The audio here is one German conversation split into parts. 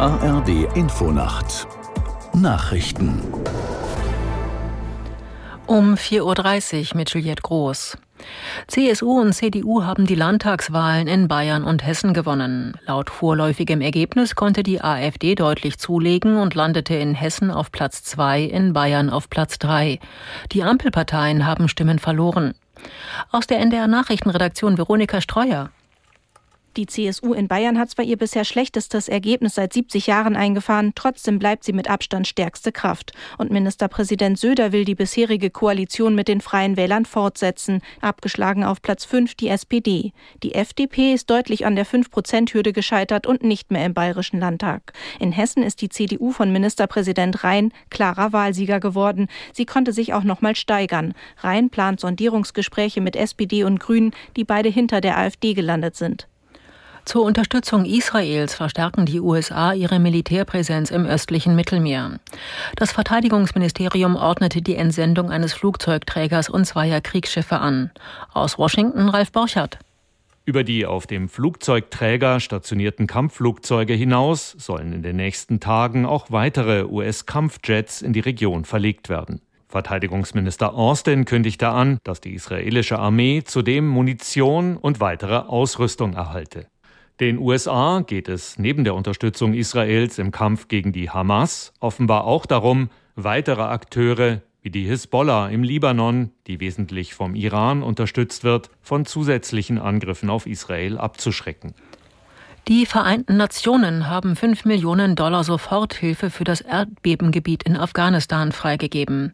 ARD Infonacht Nachrichten um 4.30 Uhr mit Juliette Groß. CSU und CDU haben die Landtagswahlen in Bayern und Hessen gewonnen. Laut vorläufigem Ergebnis konnte die AfD deutlich zulegen und landete in Hessen auf Platz 2, in Bayern auf Platz 3. Die Ampelparteien haben Stimmen verloren. Aus der NDR Nachrichtenredaktion Veronika Streuer. Die CSU in Bayern hat zwar ihr bisher schlechtestes Ergebnis seit 70 Jahren eingefahren, trotzdem bleibt sie mit Abstand stärkste Kraft. Und Ministerpräsident Söder will die bisherige Koalition mit den Freien Wählern fortsetzen. Abgeschlagen auf Platz 5 die SPD. Die FDP ist deutlich an der 5-Prozent-Hürde gescheitert und nicht mehr im Bayerischen Landtag. In Hessen ist die CDU von Ministerpräsident Rhein klarer Wahlsieger geworden. Sie konnte sich auch noch mal steigern. Rhein plant Sondierungsgespräche mit SPD und Grünen, die beide hinter der AfD gelandet sind. Zur Unterstützung Israels verstärken die USA ihre Militärpräsenz im östlichen Mittelmeer. Das Verteidigungsministerium ordnete die Entsendung eines Flugzeugträgers und zweier Kriegsschiffe an. Aus Washington Ralf Borchardt. Über die auf dem Flugzeugträger stationierten Kampfflugzeuge hinaus sollen in den nächsten Tagen auch weitere US-Kampfjets in die Region verlegt werden. Verteidigungsminister Austin kündigte an, dass die israelische Armee zudem Munition und weitere Ausrüstung erhalte. Den USA geht es neben der Unterstützung Israels im Kampf gegen die Hamas offenbar auch darum, weitere Akteure wie die Hisbollah im Libanon, die wesentlich vom Iran unterstützt wird, von zusätzlichen Angriffen auf Israel abzuschrecken. Die Vereinten Nationen haben 5 Millionen Dollar Soforthilfe für das Erdbebengebiet in Afghanistan freigegeben.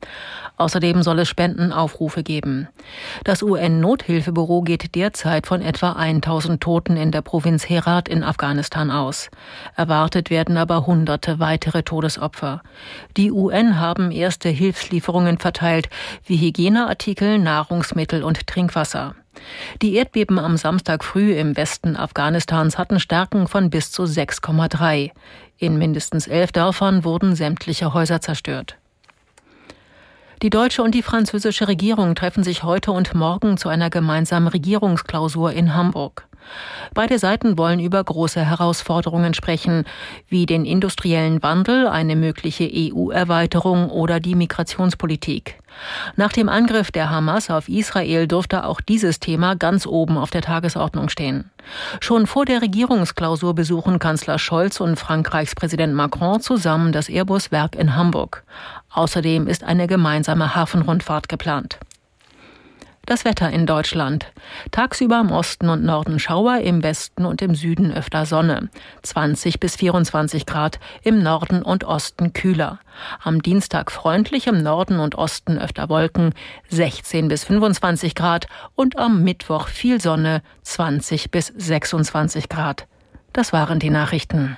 Außerdem soll es Spendenaufrufe geben. Das UN-Nothilfebüro geht derzeit von etwa 1000 Toten in der Provinz Herat in Afghanistan aus. Erwartet werden aber hunderte weitere Todesopfer. Die UN haben erste Hilfslieferungen verteilt, wie Hygieneartikel, Nahrungsmittel und Trinkwasser. Die Erdbeben am Samstag früh im Westen Afghanistans hatten Stärken von bis zu 6,3. In mindestens elf Dörfern wurden sämtliche Häuser zerstört. Die deutsche und die französische Regierung treffen sich heute und morgen zu einer gemeinsamen Regierungsklausur in Hamburg. Beide Seiten wollen über große Herausforderungen sprechen, wie den industriellen Wandel, eine mögliche EU-Erweiterung oder die Migrationspolitik. Nach dem Angriff der Hamas auf Israel dürfte auch dieses Thema ganz oben auf der Tagesordnung stehen. Schon vor der Regierungsklausur besuchen Kanzler Scholz und Frankreichs Präsident Macron zusammen das Airbus-Werk in Hamburg. Außerdem ist eine gemeinsame Hafenrundfahrt geplant. Das Wetter in Deutschland. Tagsüber im Osten und Norden Schauer, im Westen und im Süden öfter Sonne. 20 bis 24 Grad, im Norden und Osten kühler. Am Dienstag freundlich, im Norden und Osten öfter Wolken, 16 bis 25 Grad und am Mittwoch viel Sonne, 20 bis 26 Grad. Das waren die Nachrichten.